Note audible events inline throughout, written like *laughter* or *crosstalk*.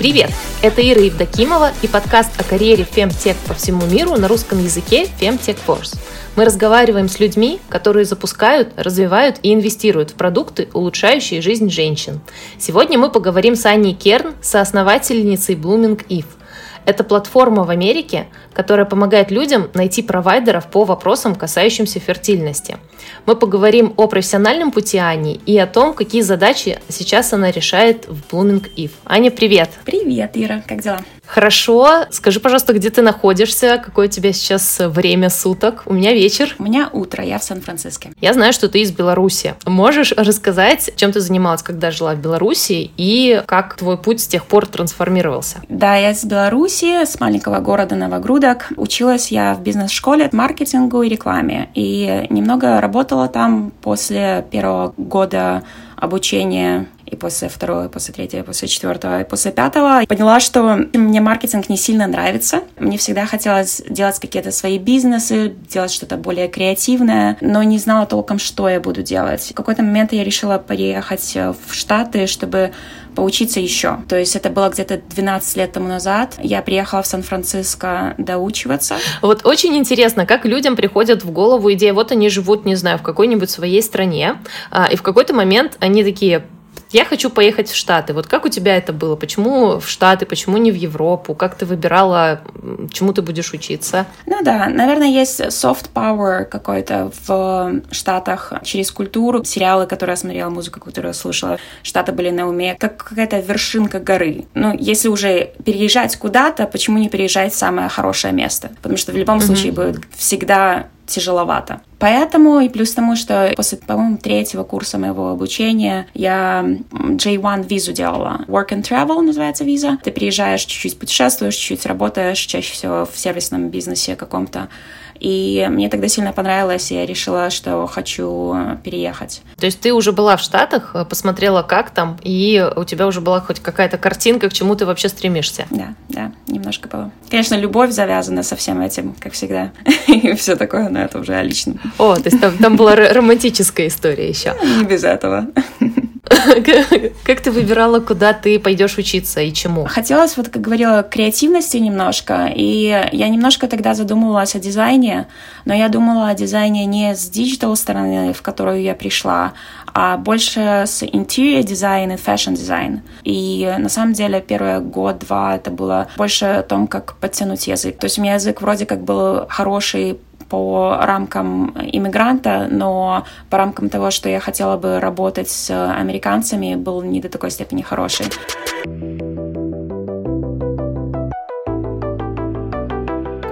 Привет! Это Ира Евдокимова и подкаст о карьере Femtech по всему миру на русском языке Femtech Force. Мы разговариваем с людьми, которые запускают, развивают и инвестируют в продукты, улучшающие жизнь женщин. Сегодня мы поговорим с Аней Керн, соосновательницей Blooming Eve. Это платформа в Америке, которая помогает людям найти провайдеров по вопросам, касающимся фертильности. Мы поговорим о профессиональном пути Ани и о том, какие задачи сейчас она решает в Blooming Eve. Аня, привет! Привет, Ира, как дела? Хорошо. Скажи, пожалуйста, где ты находишься? Какое у тебя сейчас время суток? У меня вечер. У меня утро, я в Сан-Франциско. Я знаю, что ты из Беларуси. Можешь рассказать, чем ты занималась, когда жила в Беларуси, и как твой путь с тех пор трансформировался? Да, я из Беларуси, с маленького города Новогрудок. Училась я в бизнес-школе маркетингу и рекламе. И немного работала там после первого года обучения и после второго, и после третьего, и после четвертого, и после пятого поняла, что мне маркетинг не сильно нравится. Мне всегда хотелось делать какие-то свои бизнесы, делать что-то более креативное, но не знала толком, что я буду делать. В какой-то момент я решила переехать в Штаты, чтобы поучиться еще. То есть это было где-то 12 лет тому назад. Я приехала в Сан-Франциско доучиваться. Вот очень интересно, как людям приходят в голову идея, вот они живут, не знаю, в какой-нибудь своей стране, а, и в какой-то момент они такие, я хочу поехать в Штаты. Вот как у тебя это было? Почему в Штаты, почему не в Европу? Как ты выбирала, чему ты будешь учиться? Ну да, наверное, есть soft power какой-то в Штатах через культуру. Сериалы, которые я смотрела, музыку, которую я слушала, Штаты были на уме, как какая-то вершинка горы. Ну, если уже переезжать куда-то, почему не переезжать в самое хорошее место? Потому что в любом mm-hmm. случае будет всегда тяжеловато. Поэтому и плюс тому, что после, по-моему, третьего курса моего обучения я J1 визу делала. Work and Travel называется виза. Ты приезжаешь, чуть-чуть путешествуешь, чуть-чуть работаешь, чаще всего в сервисном бизнесе каком-то. И мне тогда сильно понравилось, и я решила, что хочу переехать. То есть ты уже была в Штатах, посмотрела, как там, и у тебя уже была хоть какая-то картинка, к чему ты вообще стремишься? Да, да, немножко было. Конечно, любовь завязана со всем этим, как всегда, *laughs* и все такое, но это уже о личном. О, то есть там, там была романтическая история еще. *laughs* Не без этого. *laughs* Как ты выбирала, куда ты пойдешь учиться и чему? Хотелось, вот как говорила, креативности немножко. И я немножко тогда задумывалась о дизайне, но я думала о дизайне не с digital стороны, в которую я пришла, а больше с interior design и fashion design. И на самом деле первый год-два это было больше о том, как подтянуть язык. То есть у меня язык вроде как был хороший по рамкам иммигранта, но по рамкам того, что я хотела бы работать с американцами, был не до такой степени хороший.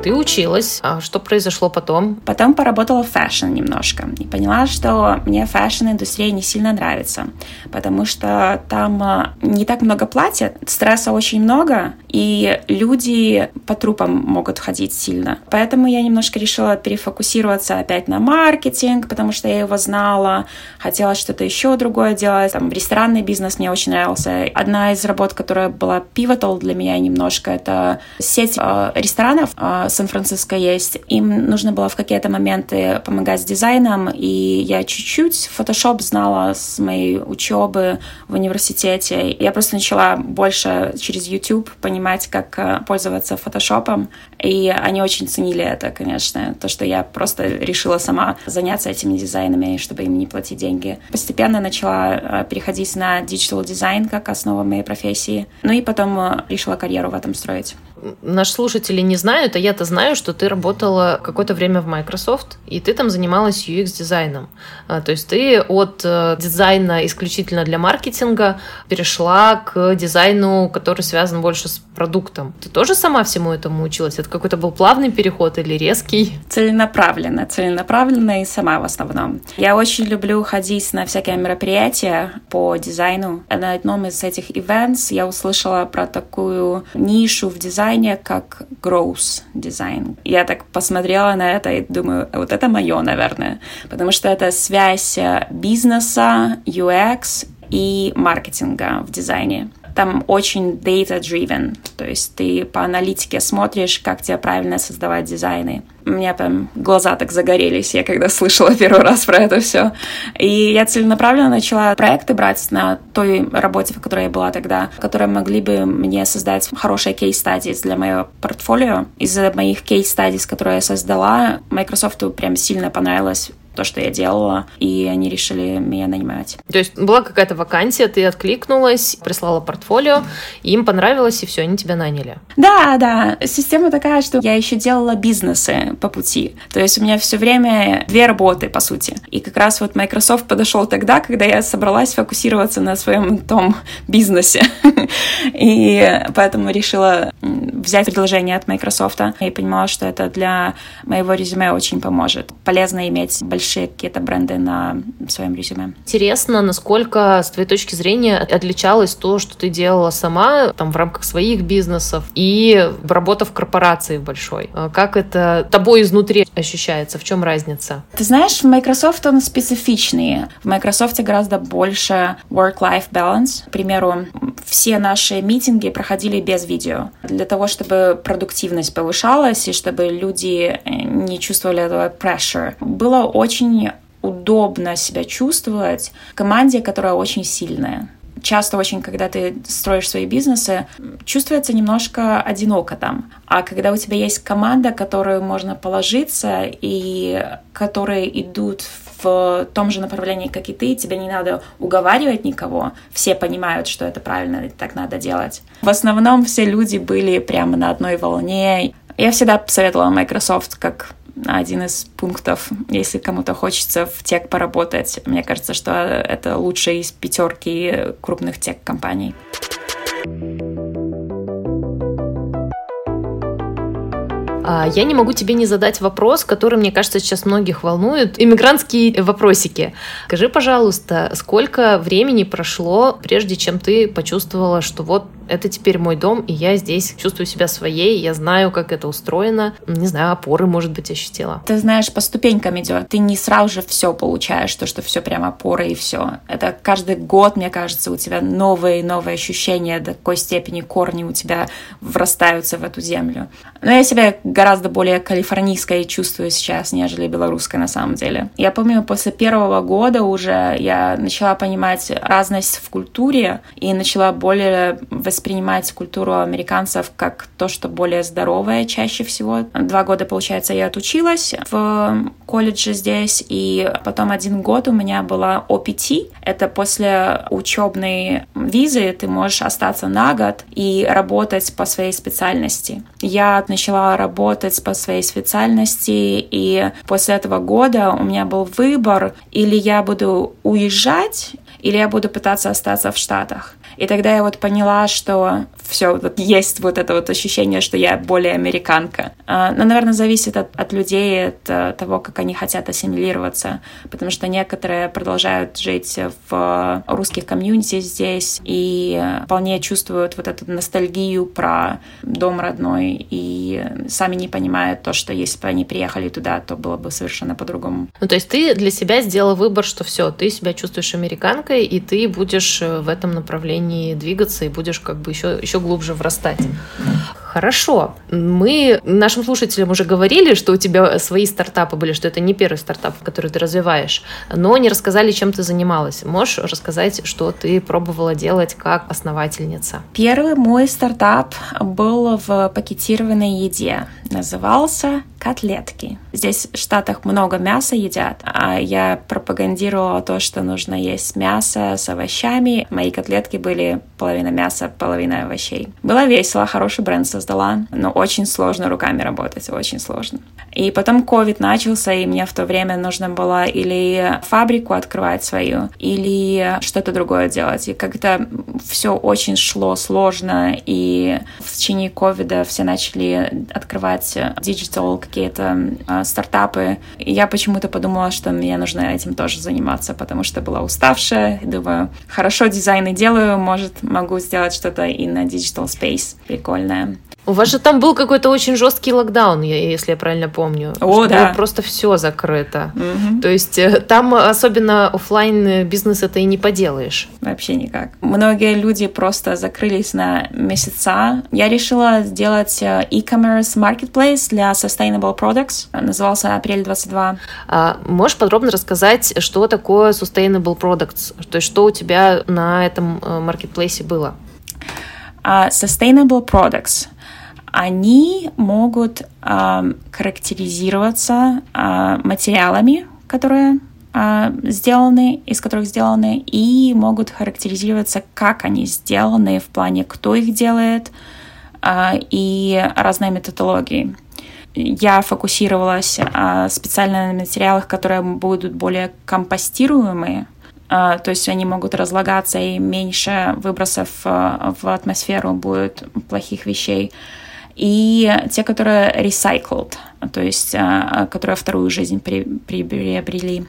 Ты училась. А что произошло потом? Потом поработала в fashion немножко. И поняла, что мне fashion-индустрия не сильно нравится. Потому что там а, не так много платят, стресса очень много, и люди по трупам могут ходить сильно. Поэтому я немножко решила перефокусироваться опять на маркетинг, потому что я его знала, хотела что-то еще другое делать. Там ресторанный бизнес мне очень нравился. Одна из работ, которая была pivotal для меня немножко, это сеть э, ресторанов э, Сан-Франциско есть. Им нужно было в какие-то моменты помогать с дизайном, и я чуть-чуть Photoshop знала с моей учебы в университете. Я просто начала больше через YouTube понимать, как э, пользоваться фотошопом, и они очень ценили это, конечно, то, что я просто решила сама заняться этими дизайнами, чтобы им не платить деньги. Постепенно начала э, переходить на digital дизайн как основа моей профессии, ну и потом э, решила карьеру в этом строить. Наши слушатели не знают, а я-то знаю, что ты работала какое-то время в Microsoft, и ты там занималась UX-дизайном. А, то есть ты от э, дизайна исключительно для маркетинга перешла к дизайну, который связан больше с продуктом. Ты тоже сама всему этому училась? Это какой-то был плавный переход или резкий? Целенаправленно, целенаправленно и сама в основном. Я очень люблю ходить на всякие мероприятия по дизайну. На одном из этих events я услышала про такую нишу в дизайне, как growth дизайн. Я так посмотрела на это и думаю, вот это мое, наверное, потому что это связь бизнеса, UX и маркетинга в дизайне. Там очень data-driven, то есть ты по аналитике смотришь, как тебе правильно создавать дизайны. У меня прям глаза так загорелись, я когда слышала первый раз про это все. И я целенаправленно начала проекты брать на той работе, в которой я была тогда, которые могли бы мне создать хорошие кейс-стадии для моего портфолио. Из-за моих кейс-стадий, которые я создала, Microsoft прям сильно понравилось то, что я делала, и они решили меня нанимать. То есть была какая-то вакансия, ты откликнулась, прислала портфолио, им понравилось, и все, они тебя наняли. Да, да. Система такая, что я еще делала бизнесы по пути. То есть у меня все время две работы, по сути. И как раз вот Microsoft подошел тогда, когда я собралась фокусироваться на своем том бизнесе. *laughs* И поэтому решила взять предложение от Microsoft и понимала, что это для моего резюме очень поможет. Полезно иметь большие какие-то бренды на своем резюме. Интересно, насколько, с твоей точки зрения, отличалось то, что ты делала сама там, в рамках своих бизнесов и работа в корпорации большой? А как это тобой изнутри ощущается? В чем разница? Ты знаешь, в Microsoft он специфичный. В Microsoft гораздо больше work-life balance. К примеру, все наши митинги проходили без видео. Для того, чтобы продуктивность повышалась и чтобы люди э, не чувствовали этого pressure. Было очень удобно себя чувствовать в команде, которая очень сильная. Часто очень, когда ты строишь свои бизнесы, чувствуется немножко одиноко там. А когда у тебя есть команда, которую можно положиться и которые идут в том же направлении, как и ты, тебе не надо уговаривать никого, все понимают, что это правильно, и так надо делать. В основном все люди были прямо на одной волне. Я всегда советовала Microsoft как один из пунктов, если кому-то хочется в тех поработать. Мне кажется, что это лучшая из пятерки крупных тех-компаний. А, я не могу тебе не задать вопрос, который, мне кажется, сейчас многих волнует. Иммигрантские вопросики. Скажи, пожалуйста, сколько времени прошло, прежде чем ты почувствовала, что вот это теперь мой дом, и я здесь чувствую себя своей, я знаю, как это устроено, не знаю, опоры, может быть, ощутила. Ты знаешь, по ступенькам идет. Ты не сразу же все получаешь, то, что все прям опоры и все. Это каждый год, мне кажется, у тебя новые и новые ощущения, до какой степени корни у тебя врастаются в эту землю. Но я себя гораздо более калифорнийской чувствую сейчас, нежели белорусской на самом деле. Я помню, после первого года уже я начала понимать разность в культуре и начала более воспринимать культуру американцев как то, что более здоровое чаще всего. Два года, получается, я отучилась в колледже здесь, и потом один год у меня была OPT. Это после учебной визы ты можешь остаться на год и работать по своей специальности. Я начала работать по своей специальности, и после этого года у меня был выбор, или я буду уезжать, или я буду пытаться остаться в Штатах. И тогда я вот поняла, что все, вот есть вот это вот ощущение, что я более американка. А, но, наверное, зависит от, от людей, от э, того, как они хотят ассимилироваться, потому что некоторые продолжают жить в русских комьюнити здесь и вполне чувствуют вот эту ностальгию про дом родной и сами не понимают то, что если бы они приехали туда, то было бы совершенно по-другому. Ну, то есть ты для себя сделала выбор, что все, ты себя чувствуешь американкой, и ты будешь э, в этом направлении двигаться и будешь как бы еще, еще глубже врастать. Хорошо. Мы нашим слушателям уже говорили, что у тебя свои стартапы были, что это не первый стартап, который ты развиваешь, но не рассказали, чем ты занималась. Можешь рассказать, что ты пробовала делать как основательница? Первый мой стартап был в пакетированной еде. Назывался котлетки. Здесь в Штатах много мяса едят, а я пропагандировала то, что нужно есть мясо с овощами. Мои котлетки были половина мяса, половина овощей. Было весело, хороший бренд создала, но очень сложно руками работать, очень сложно. И потом COVID начался, и мне в то время нужно было или фабрику открывать свою, или что-то другое делать. И как-то все очень шло сложно, и в течение ковида все начали открывать digital какие-то э, стартапы. И я почему-то подумала, что мне нужно этим тоже заниматься, потому что была уставшая. Думаю, хорошо дизайны делаю, может, могу сделать что-то и на digital space прикольное. У вас же там был какой-то очень жесткий локдаун, если я правильно помню. О, да. Просто все закрыто. Угу. То есть э, там особенно офлайн бизнес это и не поделаешь. Вообще никак. Многие люди просто закрылись на месяца. Я решила сделать э, e-commerce marketplace для sustainable products. Назывался апрель 22. А можешь подробно рассказать, что такое sustainable products? То есть что у тебя на этом маркетплейсе было? Uh, sustainable products они могут э, характеризироваться э, материалами, которые э, сделаны, из которых сделаны, и могут характеризироваться, как они сделаны в плане, кто их делает, э, и разные методологии. Я фокусировалась э, специально на материалах, которые будут более компостируемые, то есть они могут разлагаться и меньше выбросов в атмосферу будет плохих вещей и те, которые recycled, то есть а, которые вторую жизнь при, приобрели.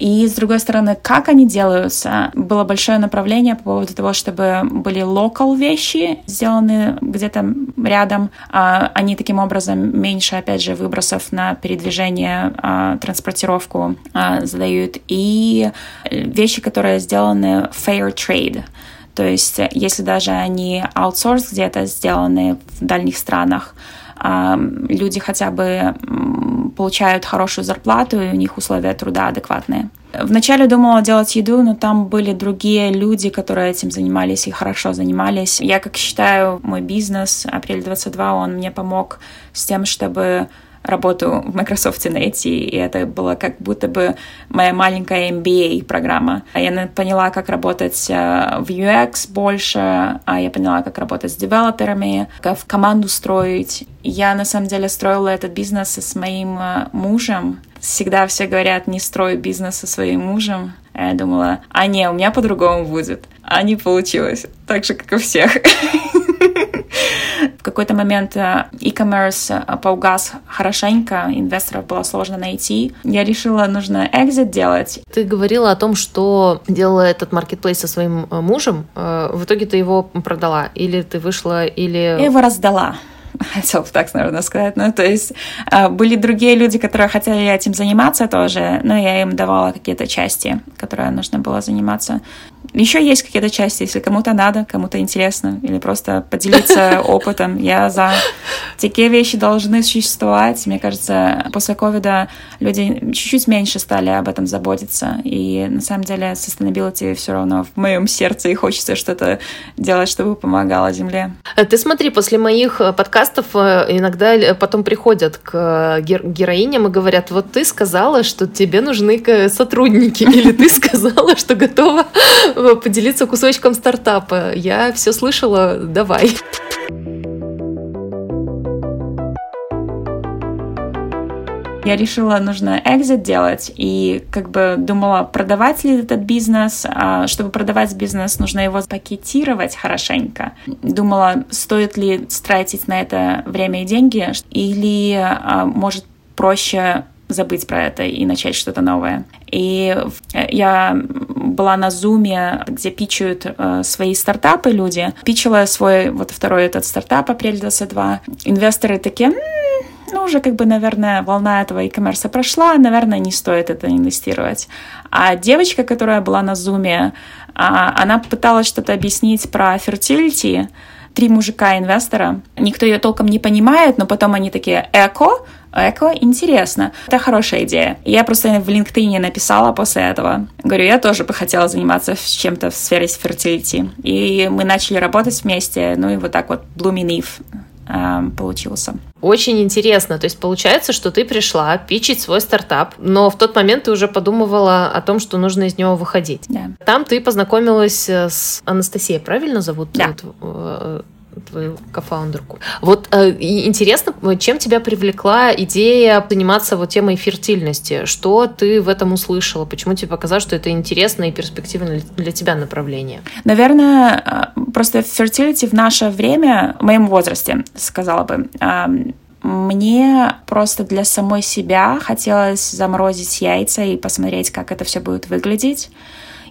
И, с другой стороны, как они делаются, было большое направление по поводу того, чтобы были local вещи, сделаны где-то рядом. А, они таким образом меньше, опять же, выбросов на передвижение, а, транспортировку задают. И вещи, которые сделаны fair trade, то есть, э, если даже они аутсорс где-то сделаны в дальних странах, люди хотя бы получают хорошую зарплату, и у них условия труда адекватные. Вначале думала делать еду, но там были другие люди, которые этим занимались и хорошо занимались. Я, как считаю, мой бизнес «Апрель 22», он мне помог с тем, чтобы работу в Microsoft найти, и это было как будто бы моя маленькая MBA-программа. Я поняла, как работать э, в UX больше, а я поняла, как работать с девелоперами, как в команду строить. Я, на самом деле, строила этот бизнес с моим э, мужем. Всегда все говорят, не строй бизнес со своим мужем. А я думала, а не, у меня по-другому будет. А не получилось. Так же, как у всех. В какой-то момент э, e-commerce э, поугас хорошенько, инвесторов было сложно найти. Я решила, нужно экзит делать. Ты говорила о том, что делала этот маркетплейс со своим э, мужем. В итоге ты его продала? Или ты вышла, или... Я его раздала хотел бы так, наверное, сказать. Ну, то есть были другие люди, которые хотели этим заниматься тоже, но я им давала какие-то части, которые нужно было заниматься. Еще есть какие-то части, если кому-то надо, кому-то интересно, или просто поделиться *laughs* опытом. Я за такие вещи должны существовать. Мне кажется, после ковида люди чуть-чуть меньше стали об этом заботиться. И на самом деле sustainability все равно в моем сердце, и хочется что-то делать, чтобы помогало Земле. Э, ты смотри, после моих э, подкастов э, иногда потом приходят к героиням и говорят, вот ты сказала, что тебе нужны сотрудники, *laughs* или ты сказала, что готова поделиться кусочком стартапа. Я все слышала, давай. Я решила, нужно экзит делать, и как бы думала, продавать ли этот бизнес. А чтобы продавать бизнес, нужно его пакетировать хорошенько. Думала, стоит ли тратить на это время и деньги, или а, может проще забыть про это и начать что-то новое. И я была на зуме, где пичают э, свои стартапы люди. Пичила свой вот второй этот стартап апрель 22. Инвесторы такие, м-м, ну, уже как бы, наверное, волна этого e-commerce прошла, наверное, не стоит это инвестировать. А девочка, которая была на зуме, а, она пыталась что-то объяснить про fertility, три мужика-инвестора. Никто ее толком не понимает, но потом они такие «эко», Эко интересно. Это хорошая идея. Я просто в LinkedIn написала после этого. Говорю, я тоже бы хотела заниматься чем-то в сфере fertility. И мы начали работать вместе. Ну и вот так вот Blooming Eve э, получился. Очень интересно. То есть получается, что ты пришла пичить свой стартап, но в тот момент ты уже подумывала о том, что нужно из него выходить. Да. Там ты познакомилась с Анастасией, правильно зовут? Да. Твою кофаундерку. Вот э, интересно, чем тебя привлекла идея заниматься вот темой фертильности? Что ты в этом услышала? Почему тебе показалось, что это интересно и перспективно для тебя направление? Наверное, э, просто fertility в наше время, в моем возрасте, сказала бы, э, мне просто для самой себя хотелось заморозить яйца и посмотреть, как это все будет выглядеть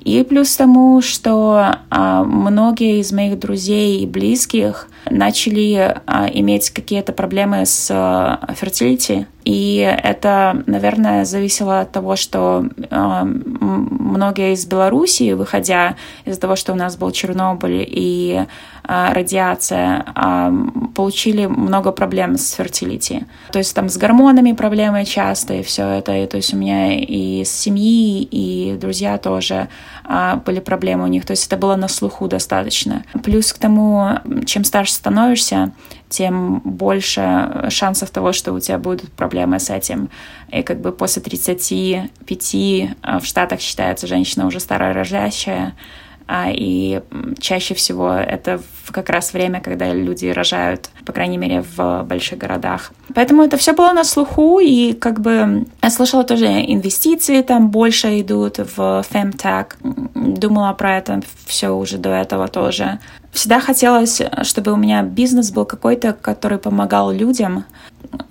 И плюс тому, что а, многие из моих друзей и близких начали а, иметь какие-то проблемы с а, fertility, и это, наверное, зависело от того, что многие из Белоруссии, выходя из-за того, что у нас был Чернобыль и радиация, э, получили много проблем с fertility. То есть там с гормонами проблемы часто, и все это. И, то есть у меня и с семьи, и друзья тоже э, были проблемы у них. То есть это было на слуху достаточно. Плюс к тому, чем старше становишься, тем больше шансов того, что у тебя будут проблемы с этим. И как бы после 35 э, в Штатах считается женщина уже старорождящая, а, и чаще всего это как раз время, когда люди рожают, по крайней мере, в больших городах. Поэтому это все было на слуху, и как бы я слышала тоже инвестиции там больше идут в фемтек. Думала про это все уже до этого тоже. Всегда хотелось, чтобы у меня бизнес был какой-то, который помогал людям,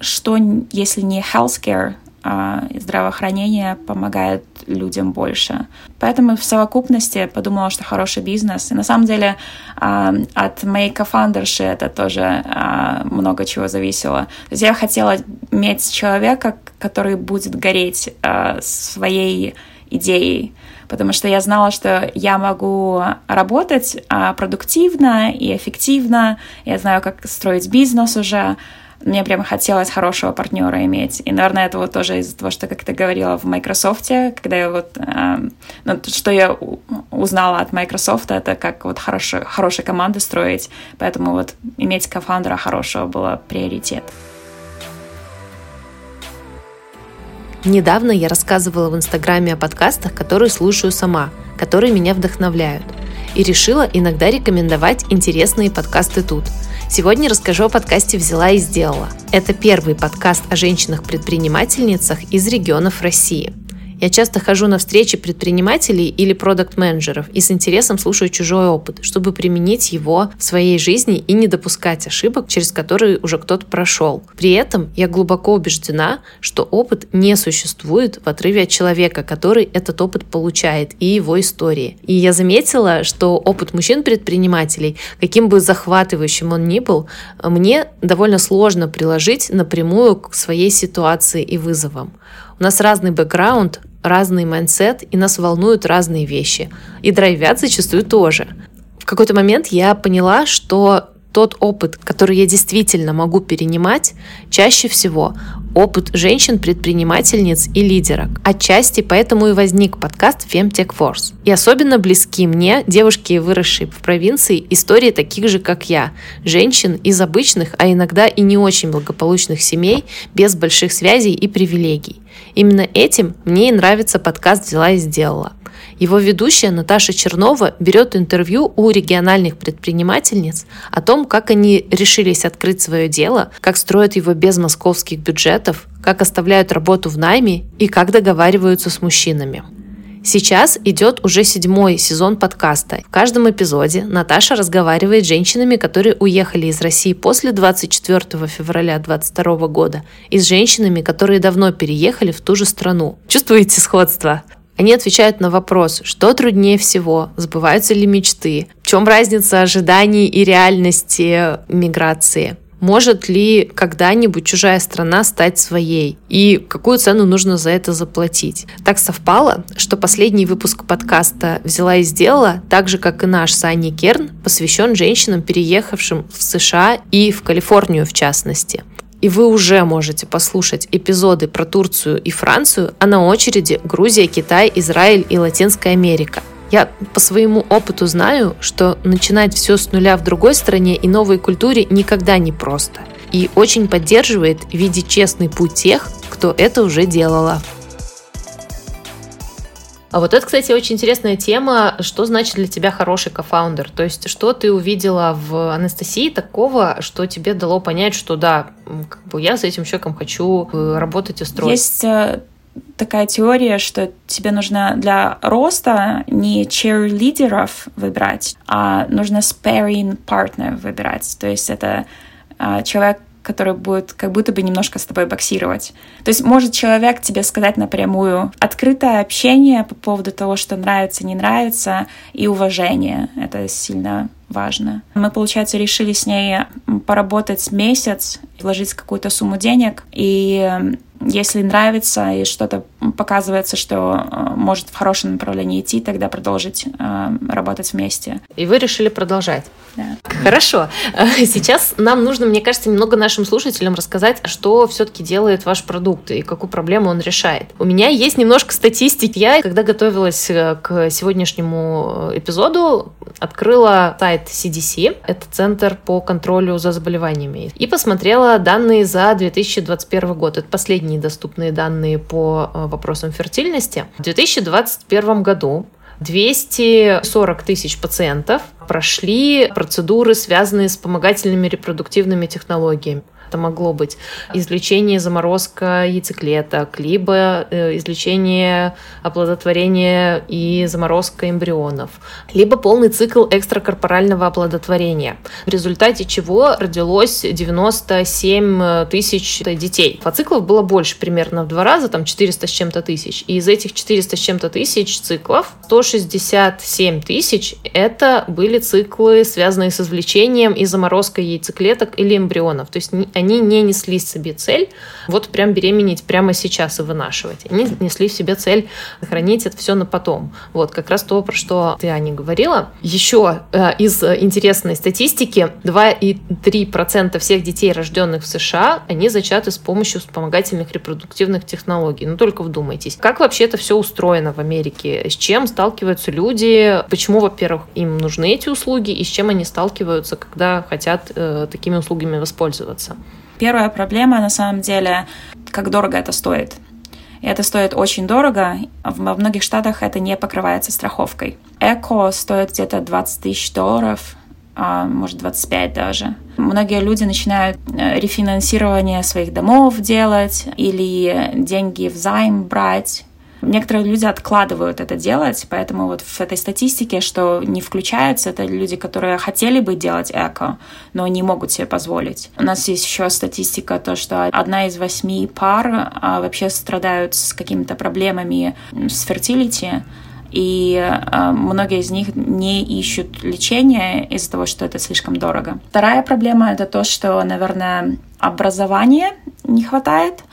что если не healthcare, а здравоохранение помогает людям больше. Поэтому в совокупности подумала, что хороший бизнес. И на самом деле а, от моей кофандерши это тоже а, много чего зависело. То есть я хотела иметь человека, который будет гореть своей идеей, потому что я знала, что я могу работать а, продуктивно и эффективно, я знаю, как строить бизнес уже, мне прямо хотелось хорошего партнера иметь. И, наверное, это вот тоже из-за того, что, как ты говорила, в Microsoft, когда я вот... Э, ну, что я узнала от Microsoft, это как вот хорошо, хорошие команды строить. Поэтому вот иметь кофаундера хорошего было приоритет. Недавно я рассказывала в Инстаграме о подкастах, которые слушаю сама, которые меня вдохновляют. И решила иногда рекомендовать интересные подкасты тут. Сегодня расскажу о подкасте «Взяла и сделала». Это первый подкаст о женщинах-предпринимательницах из регионов России – я часто хожу на встречи предпринимателей или продукт-менеджеров и с интересом слушаю чужой опыт, чтобы применить его в своей жизни и не допускать ошибок, через которые уже кто-то прошел. При этом я глубоко убеждена, что опыт не существует в отрыве от человека, который этот опыт получает, и его истории. И я заметила, что опыт мужчин-предпринимателей, каким бы захватывающим он ни был, мне довольно сложно приложить напрямую к своей ситуации и вызовам. У нас разный бэкграунд, разный mindset, и нас волнуют разные вещи. И драйвят зачастую тоже. В какой-то момент я поняла, что тот опыт, который я действительно могу перенимать, чаще всего опыт женщин-предпринимательниц и лидерок. Отчасти поэтому и возник подкаст Femtech Force. И особенно близки мне, девушки, выросшие в провинции, истории таких же, как я. Женщин из обычных, а иногда и не очень благополучных семей, без больших связей и привилегий. Именно этим мне и нравится подкаст «Взяла и сделала». Его ведущая Наташа Чернова берет интервью у региональных предпринимательниц о том, как они решились открыть свое дело, как строят его без московских бюджетов, как оставляют работу в найме и как договариваются с мужчинами. Сейчас идет уже седьмой сезон подкаста. В каждом эпизоде Наташа разговаривает с женщинами, которые уехали из России после 24 февраля 2022 года, и с женщинами, которые давно переехали в ту же страну. Чувствуете сходство? Они отвечают на вопрос, что труднее всего, сбываются ли мечты, в чем разница ожиданий и реальности миграции, может ли когда-нибудь чужая страна стать своей и какую цену нужно за это заплатить. Так совпало, что последний выпуск подкаста «Взяла и сделала», так же как и наш с Аней Керн, посвящен женщинам, переехавшим в США и в Калифорнию в частности и вы уже можете послушать эпизоды про Турцию и Францию, а на очереди Грузия, Китай, Израиль и Латинская Америка. Я по своему опыту знаю, что начинать все с нуля в другой стране и новой культуре никогда не просто. И очень поддерживает видеть честный путь тех, кто это уже делала. А вот это, кстати, очень интересная тема. Что значит для тебя хороший кофаундер? То есть, что ты увидела в Анастасии такого, что тебе дало понять, что да, как бы я с этим человеком хочу э, работать и строить? Есть э, такая теория, что тебе нужно для роста не cheerleaderов выбирать, а нужно sparring partner выбирать. То есть это э, человек, который будет как будто бы немножко с тобой боксировать. То есть может человек тебе сказать напрямую открытое общение по поводу того, что нравится, не нравится, и уважение. Это сильно важно. Мы, получается, решили с ней поработать месяц, вложить какую-то сумму денег, и если нравится и что-то показывается, что э, может в хорошем направлении идти, тогда продолжить э, работать вместе. И вы решили продолжать? Да. Хорошо. *laughs* Сейчас нам нужно, мне кажется, немного нашим слушателям рассказать, что все-таки делает ваш продукт и какую проблему он решает. У меня есть немножко статистики. Я, когда готовилась э, к сегодняшнему эпизоду, открыла сайт CDC, это Центр по контролю за заболеваниями, и посмотрела данные за 2021 год. Это последний последние доступные данные по э, вопросам фертильности. В 2021 году 240 тысяч пациентов прошли процедуры, связанные с вспомогательными репродуктивными технологиями. Это могло быть излечение заморозка яйцеклеток, либо э, излечение оплодотворения и заморозка эмбрионов, либо полный цикл экстракорпорального оплодотворения, в результате чего родилось 97 тысяч детей. А циклов было больше примерно в два раза, там 400 с чем-то тысяч. И из этих 400 с чем-то тысяч циклов 167 тысяч это были циклы, связанные с извлечением и заморозкой яйцеклеток или эмбрионов. То есть они не несли себе цель вот прям беременеть прямо сейчас и вынашивать. Они несли в себе цель хранить это все на потом. Вот как раз то, про что ты, Аня, говорила. Еще э, из интересной статистики 2,3% всех детей, рожденных в США, они зачаты с помощью вспомогательных репродуктивных технологий. Ну только вдумайтесь. Как вообще это все устроено в Америке? С чем сталкиваются люди? Почему, во-первых, им нужны эти услуги и с чем они сталкиваются, когда хотят э, такими услугами воспользоваться? Первая проблема, на самом деле, как дорого это стоит. И это стоит очень дорого. Во многих штатах это не покрывается страховкой. Эко стоит где-то 20 тысяч долларов, а может 25 даже. Многие люди начинают э, рефинансирование своих домов делать или деньги в займ брать Некоторые люди откладывают это делать, поэтому вот в этой статистике, что не включаются, это люди, которые хотели бы делать эко, но не могут себе позволить. У нас есть еще статистика, то, что одна из восьми пар а, вообще страдают с какими-то проблемами с фертилити, и э, многие из них не ищут лечения из-за того, что это слишком дорого. Вторая проблема — это то, что, наверное, образования не хватает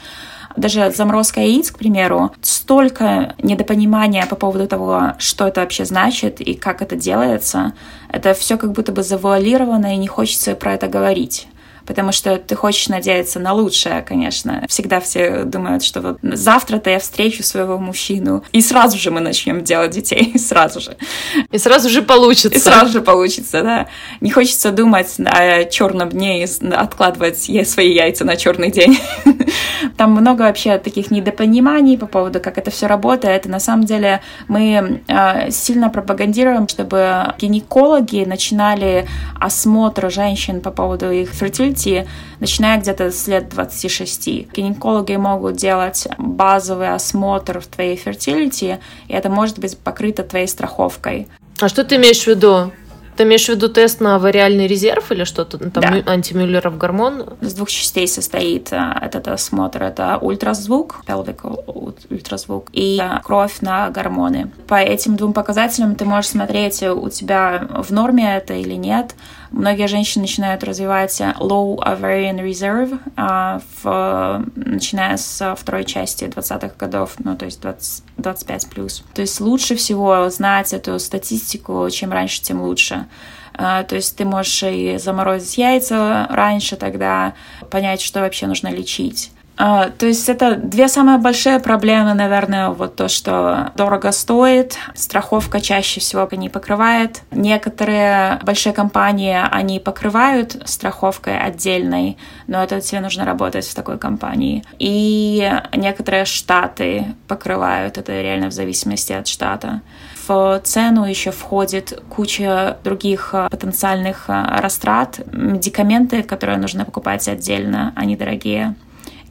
даже заморозка яиц, к примеру, столько недопонимания по поводу того, что это вообще значит и как это делается. Это все как будто бы завуалировано, и не хочется про это говорить потому что ты хочешь надеяться на лучшее, конечно. Всегда все думают, что вот завтра-то я встречу своего мужчину, и сразу же мы начнем делать детей, *laughs* сразу же. И сразу же получится. И сразу же получится, да. Не хочется думать о черном дне и откладывать свои яйца на черный день. *laughs* Там много вообще таких недопониманий по поводу, как это все работает. И на самом деле мы э, сильно пропагандируем, чтобы гинекологи начинали осмотр женщин по поводу их фертильности, начиная где-то с лет 26. Гинекологи могут делать базовый осмотр в твоей фертилити, и это может быть покрыто твоей страховкой. А что ты имеешь в виду? Ты имеешь в виду тест на вариальный резерв или что-то? Там да. антимюллеров гормон? С двух частей состоит э, этот осмотр. Это ультразвук, pelvic ультразвук, и кровь на гормоны. По этим двум показателям ты можешь смотреть, у тебя в норме это или нет. Многие женщины начинают развивать low ovarian reserve, а, в, начиная с второй части 20-х годов, ну, то есть 20, 25 плюс. То есть лучше всего знать эту статистику, чем раньше, тем лучше. А, то есть ты можешь и заморозить яйца раньше тогда, понять, что вообще нужно лечить. А, то есть это две самые большие проблемы, наверное, вот то, что дорого стоит, страховка чаще всего не покрывает. Некоторые большие компании, они покрывают страховкой отдельной, но это тебе нужно работать в такой компании. И некоторые штаты покрывают, это реально в зависимости от штата. В цену еще входит куча других а, потенциальных а, растрат, медикаменты, которые нужно покупать отдельно, они дорогие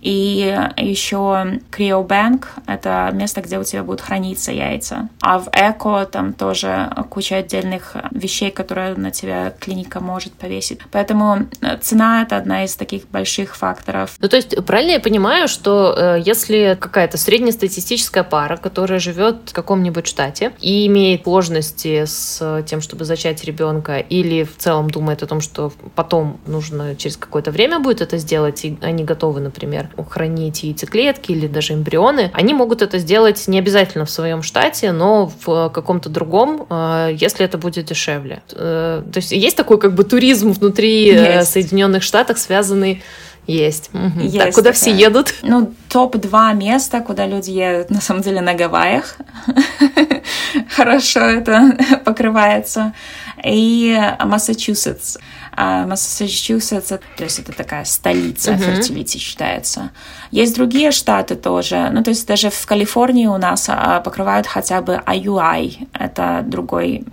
И еще CryoBank — это место, где у тебя будут храниться яйца. А в Эко там тоже куча отдельных вещей, которые на тебя клиника может повесить. Поэтому э, цена — это одна из таких больших факторов. Ну, то есть, правильно я понимаю, что э, если какая-то среднестатистическая пара, которая живет в каком-нибудь штате и имеет сложности с тем, чтобы зачать ребенка, или в целом думает о том, что потом нужно через какое-то время будет это сделать, и они готовы, например, хранить яйцеклетки или даже эмбрионы, они могут это сделать не обязательно в своем штате, но в каком-то другом, э, если это будет дешевле. Э, то есть есть такой как бы туризм внутри э, есть. Соединенных Штатов, связанный есть. Угу. Есть так, куда такая. все едут? Ну, топ-2 места, куда люди едут, на самом деле, на Гавайях. *laughs* Хорошо это *laughs* покрывается. И Массачусетс. А Массачусетс, то есть это такая столица uh-huh. фертилити считается. Есть другие штаты тоже, ну то есть даже в Калифорнии у нас а, покрывают хотя бы IUI, это другой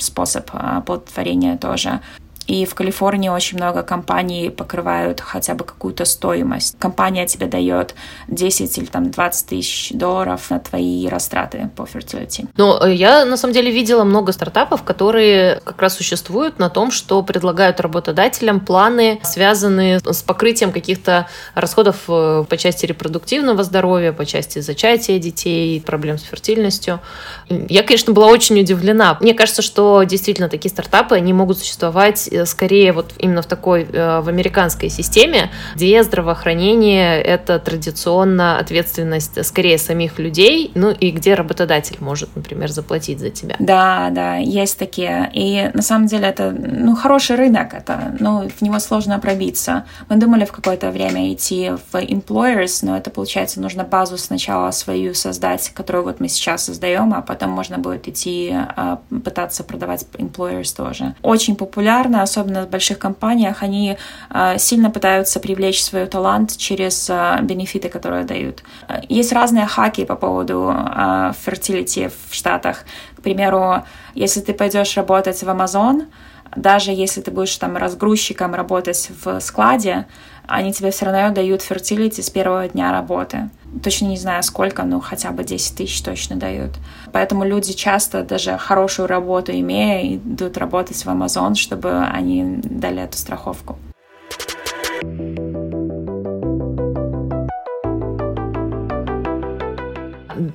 способ оплодотворения тоже. И в Калифорнии очень много компаний покрывают хотя бы какую-то стоимость. Компания тебе дает 10 или там 20 тысяч долларов на твои растраты по fertility. Ну, я на самом деле видела много стартапов, которые как раз существуют на том, что предлагают работодателям планы, связанные с покрытием каких-то расходов э, по части репродуктивного здоровья, по части зачатия детей, проблем с фертильностью. Я, конечно, была очень удивлена. Мне кажется, что действительно такие стартапы, они могут существовать скорее вот именно в такой, э, в американской системе, где здравоохранение — это традиционно ответственность скорее самих людей, ну и где работодатель может, например, заплатить за тебя. Да, да, есть такие. И на самом деле это, ну, хороший рынок, это, ну, в него сложно пробиться. Мы думали в какое-то время идти в employers, но это, получается, нужно базу сначала свою создать, которую вот мы сейчас создаем, а потом можно будет идти а, пытаться продавать employers тоже. Очень популярно, особенно в больших компаниях, они а, сильно пытаются привлечь свой талант через а, бенефиты, которые дают. Есть разные хаки по поводу fertility в Штатах. К примеру, если ты пойдешь работать в Amazon, даже если ты будешь там разгрузчиком работать в складе, они тебе все равно дают fertility с первого дня работы. Точно не знаю сколько, но хотя бы 10 тысяч точно дают. Поэтому люди часто, даже хорошую работу имея, идут работать в Amazon, чтобы они дали эту страховку.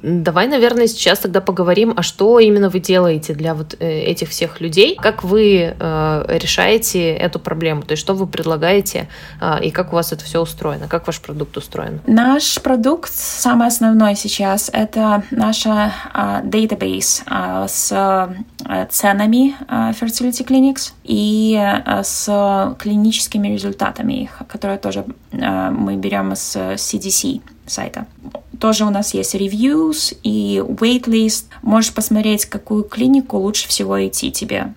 Давай, наверное, сейчас тогда поговорим, а что именно вы делаете для вот э, этих всех людей, как вы э, решаете эту проблему, то есть что вы предлагаете э, и как у вас это все устроено, как ваш продукт устроен? Наш продукт самый основной сейчас это наша э, database э, с ценами э, fertility clinics и с клиническими результатами их, которые тоже мы берем с CDC сайта. Тоже у нас есть reviews и waitlist. Можешь посмотреть, какую клинику лучше всего идти тебе.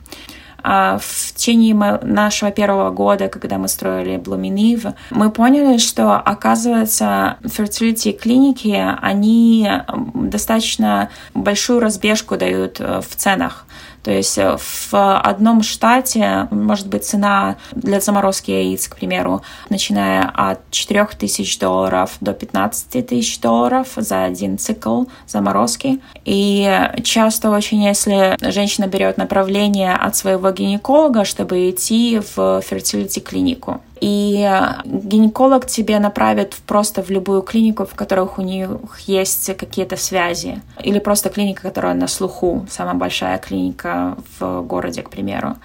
А в течение нашего первого года, когда мы строили Блуминив, мы поняли, что, оказывается, fertility клиники, они достаточно большую разбежку дают э, в ценах. То есть э, в одном штате может быть цена для заморозки яиц, к примеру, начиная от 4 тысяч долларов до 15 тысяч долларов за один цикл заморозки. И часто очень, если женщина берет направление от своего гинеколога, чтобы идти в фертилити-клинику, и гинеколог тебе направит просто в любую клинику, в которых у них есть какие-то связи. Или просто клиника, которая на слуху, самая большая клиника в городе, к примеру.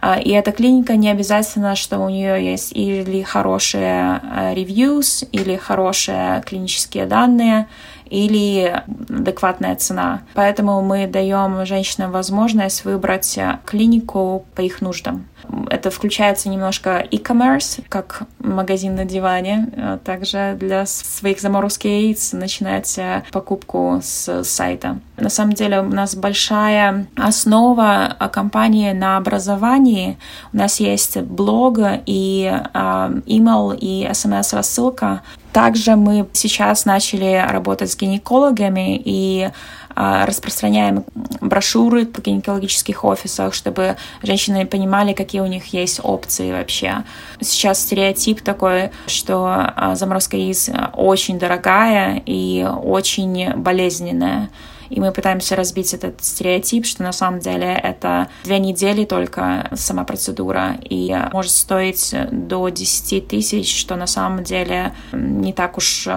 А, и эта клиника не обязательно, что у нее есть или хорошие reviews, или хорошие клинические данные, или адекватная цена. Поэтому мы даем женщинам возможность выбрать клинику по их нуждам. Это включается немножко e-commerce, как магазин на диване. А также для своих заморозки яиц начинать покупку с сайта. На самом деле у нас большая основа компании на образовании. У нас есть блог и э, email и смс-рассылка. Также мы сейчас начали работать с гинекологами и а, распространяем брошюры в гинекологических офисах, чтобы женщины понимали, какие у них есть опции вообще. Сейчас стереотип такой, что а, заморозка яиц очень дорогая и очень болезненная. И мы пытаемся разбить этот стереотип, что на самом деле это две недели только сама процедура, и может стоить до 10 тысяч, что на самом деле не так уж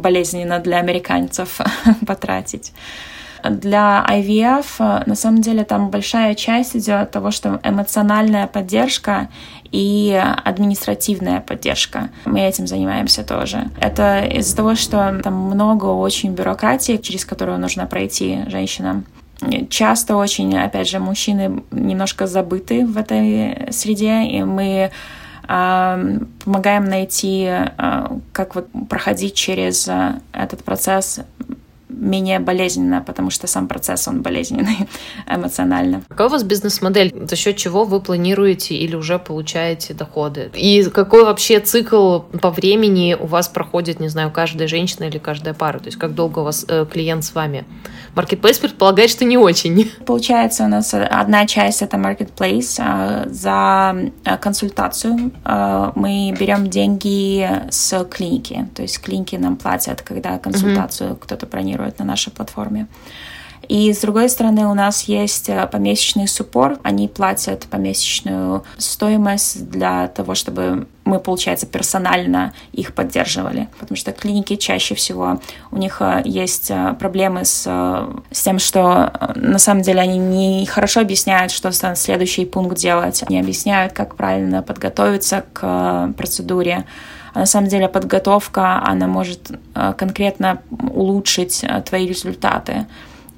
болезненно для американцев *laughs* потратить. Для IVF, э, на самом деле, там большая часть идет от того, что эмоциональная поддержка и административная поддержка. Мы этим занимаемся тоже. Это из-за того, что там много очень бюрократии, через которую нужно пройти женщинам. Часто очень, опять же, мужчины немножко забыты в этой среде, и мы помогаем найти, а, как вот проходить через а, этот процесс менее болезненно, потому что сам процесс, он болезненный *laughs* эмоционально. Какая у вас бизнес-модель? За счет чего вы планируете или уже получаете доходы? И какой вообще цикл по времени у вас проходит, не знаю, каждая женщина или каждая пара? То есть как долго у вас э, клиент с вами? Marketplace предполагает, что не очень. *laughs* Получается, у нас одна часть — это. А за э, консультацию э, мы берем деньги с клиники. То есть клиники нам платят, когда консультацию mm-hmm. кто-то бронирует делают на нашей платформе. И с другой стороны, у нас есть э, помесячный суппорт. Они платят помесячную стоимость для того, чтобы мы, получается, персонально их поддерживали. Потому что клиники чаще всего у них э, есть э, проблемы с, с тем, что на самом деле они не хорошо объясняют, что следующий пункт делать. Не объясняют, как правильно подготовиться к процедуре. А на самом деле подготовка, она может э, конкретно улучшить э, твои результаты.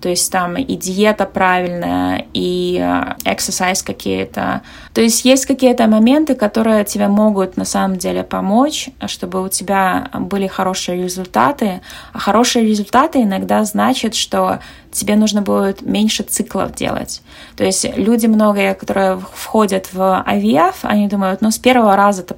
То есть там и диета правильная, и exercise какие-то. То есть есть какие-то моменты, которые тебе могут на самом деле помочь, чтобы у тебя были хорошие результаты. А хорошие результаты иногда значит, что тебе нужно будет меньше циклов делать. То есть люди многие, которые входят в IVF, они думают, ну, с первого раза это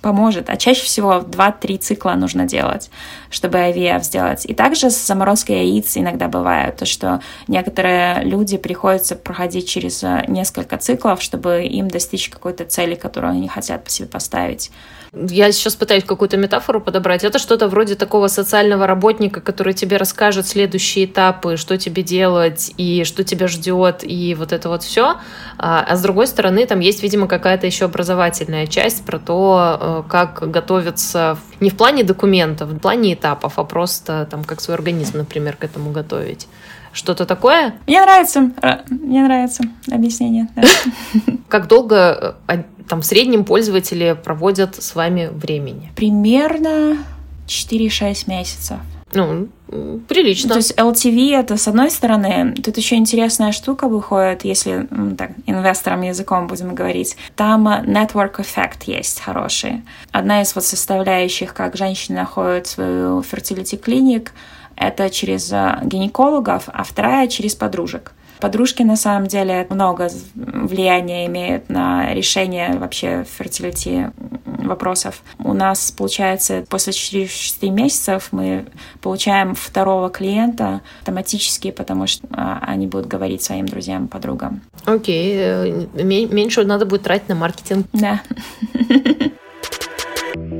поможет. А чаще всего 2-3 цикла нужно делать, чтобы IVF сделать. И также с заморозкой яиц иногда бывает, то, что некоторые люди приходится проходить через э, несколько циклов, чтобы им достичь какой-то цели, которую они хотят по себе поставить. Я сейчас пытаюсь какую-то метафору подобрать. Это что-то вроде такого социального работника, который тебе расскажет следующие этапы, что тебе делать и что тебя ждет, и вот это вот все. А, а с другой стороны, там есть, видимо, какая-то еще образовательная часть про то, э, как готовиться не в плане документов, в плане этапов, а просто там как свой организм, например, к этому готовить. Что-то такое? Мне нравится, мне нравится объяснение. *laughs* Как долго э, там в среднем пользователи проводят с вами времени? Примерно 4-6 месяцев. Ну, прилично. То есть LTV это с одной стороны, тут еще интересная штука выходит, если так инвесторам языком будем говорить, там network effect есть хороший. Одна из вот составляющих, как женщины находят свою fertility клиник, это через гинекологов, а вторая через подружек. Подружки на самом деле много влияния имеют на решение вообще фертилити вопросов. У нас, получается, после 4-6 месяцев мы получаем второго клиента автоматически, потому что а, они будут говорить своим друзьям, подругам. Окей, okay. Э, меньше надо будет тратить на маркетинг. Да. *laughs*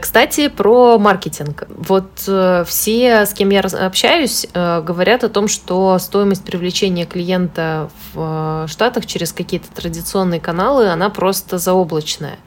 кстати, про маркетинг. Вот э, все, с кем я общаюсь, э, говорят о том, что стоимость привлечения клиента в э, Штатах через какие-то традиционные каналы, она просто заоблачная.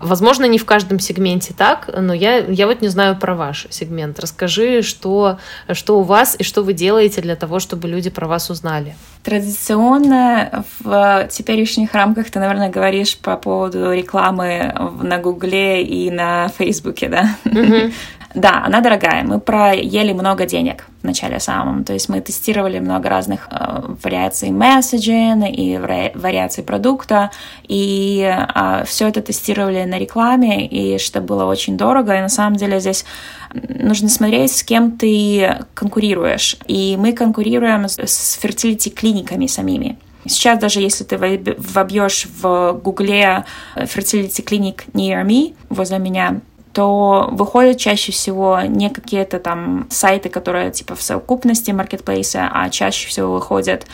Возможно, не в каждом сегменте так, но я, я вот не знаю про ваш сегмент. Расскажи, что, что у вас и что вы делаете для того, чтобы люди про вас узнали. Традиционно в теперешних рамках ты, наверное, говоришь по поводу рекламы на Гугле и на Фейсбуке, да? Mm-hmm. *laughs* Да, она дорогая. Мы проели много денег в начале самом. То есть мы тестировали много разных э, вариаций месседжинг и вариаций продукта. И э, все это тестировали на рекламе, и что было очень дорого. И на самом деле здесь нужно смотреть, с кем ты конкурируешь. И мы конкурируем с фертилити-клиниками самими. Сейчас даже если ты вобьешь в Гугле fertility clinic near me, возле меня, то выходят чаще всего не какие-то там сайты, которые типа в совокупности маркетплейса, а чаще всего выходят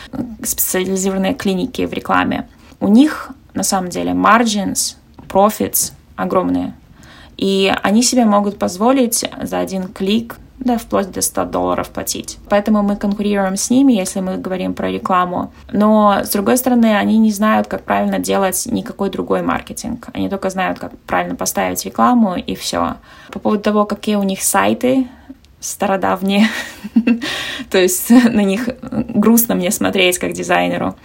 специализированные клиники в рекламе. У них на самом деле margins, profits огромные. И они себе могут позволить за один клик да, вплоть до 100 долларов платить. Поэтому мы конкурируем с ними, если мы говорим про рекламу. Но, с другой стороны, они не знают, как правильно делать никакой другой маркетинг. Они только знают, как правильно поставить рекламу, и все. По поводу того, какие у них сайты, стародавние, *laughs* то есть *laughs* на них грустно мне смотреть как дизайнеру.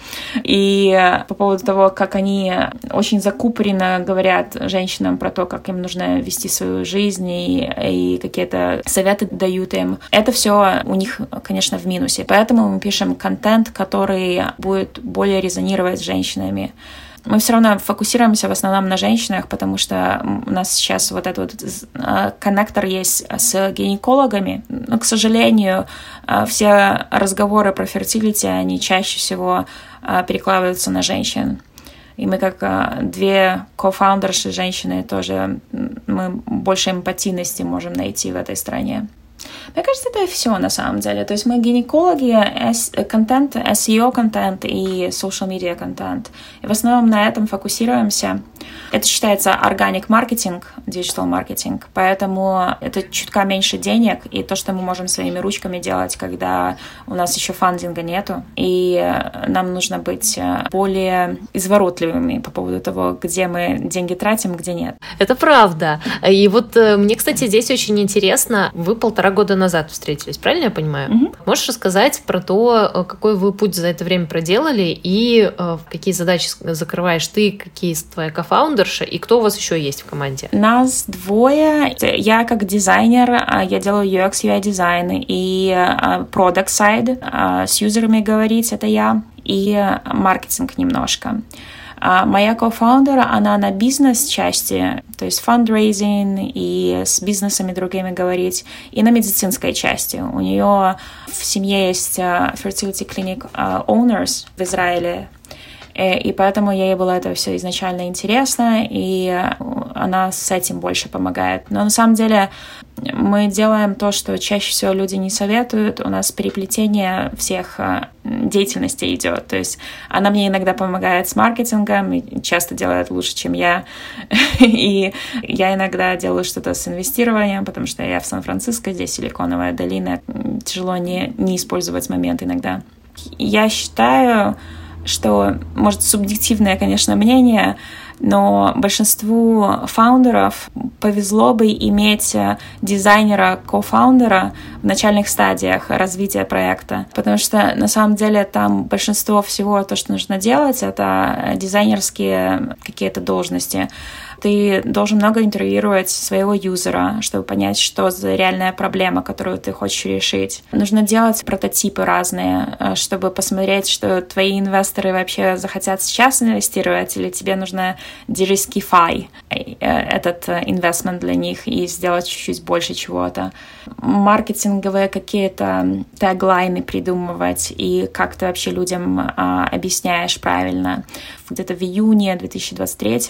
И по поводу того, как они очень закупоренно говорят женщинам про то, как им нужно вести свою жизнь и, и какие-то советы дают им, это все у них, конечно, в минусе. Поэтому мы пишем контент, который будет более резонировать с женщинами. Мы все равно фокусируемся в основном на женщинах, потому что у нас сейчас вот этот вот э, коннектор есть с гинекологами. Но, к сожалению, э, все разговоры про fertility, они чаще всего э, перекладываются на женщин. И мы как две кофаундерши женщины тоже мы больше эмпатийности можем найти в этой стране. Мне кажется, это все на самом деле. То есть мы гинекологи, контент, SEO-контент и social media контент. И в основном на этом фокусируемся. Это считается organic marketing, digital marketing, поэтому это чутка меньше денег, и то, что мы можем своими ручками делать, когда у нас еще фандинга нету, и нам нужно быть э, более изворотливыми по поводу того, где мы деньги тратим, где нет. Это правда. И вот э, мне, кстати, здесь очень интересно, вы полтора года назад встретились, правильно я понимаю? Угу. Можешь рассказать про то, э, какой вы путь за это время проделали, и какие задачи закрываешь ты, какие твоя кофаундерша, и кто у вас еще есть в команде? Нас двое. Я как дизайнер, а, я делаю UX, UI дизайн и а, product side, а, с юзерами говорить, это я, и маркетинг немножко. Моя кофаундер, она на бизнес-части, то есть fundraising и с бизнесами другими говорить, и на медицинской части. У нее в семье есть fertility clinic owners в Израиле, и поэтому ей было это все изначально интересно, и она с этим больше помогает. Но на самом деле мы делаем то, что чаще всего люди не советуют. У нас переплетение всех э, деятельностей идет. То есть она мне иногда помогает с маркетингом, часто делает лучше, чем я. *laughs* И я иногда делаю что-то с инвестированием, потому что я в Сан-Франциско, здесь Силиконовая долина. Тяжело не, не использовать момент иногда. Я считаю, что, может, субъективное, конечно, мнение, но большинству фаундеров повезло бы иметь дизайнера, кофаундера в начальных стадиях развития проекта, потому что на самом деле там большинство всего то, что нужно делать, это дизайнерские какие-то должности ты должен много интервьюировать своего юзера, чтобы понять, что за реальная проблема, которую ты хочешь решить. Нужно делать прототипы разные, э, чтобы посмотреть, что твои инвесторы вообще захотят сейчас инвестировать, или тебе нужно дерискифай э, этот инвестмент для них и сделать чуть-чуть больше чего-то. Маркетинговые какие-то теглайны придумывать и как ты вообще людям а, объясняешь правильно. Где-то в июне 2023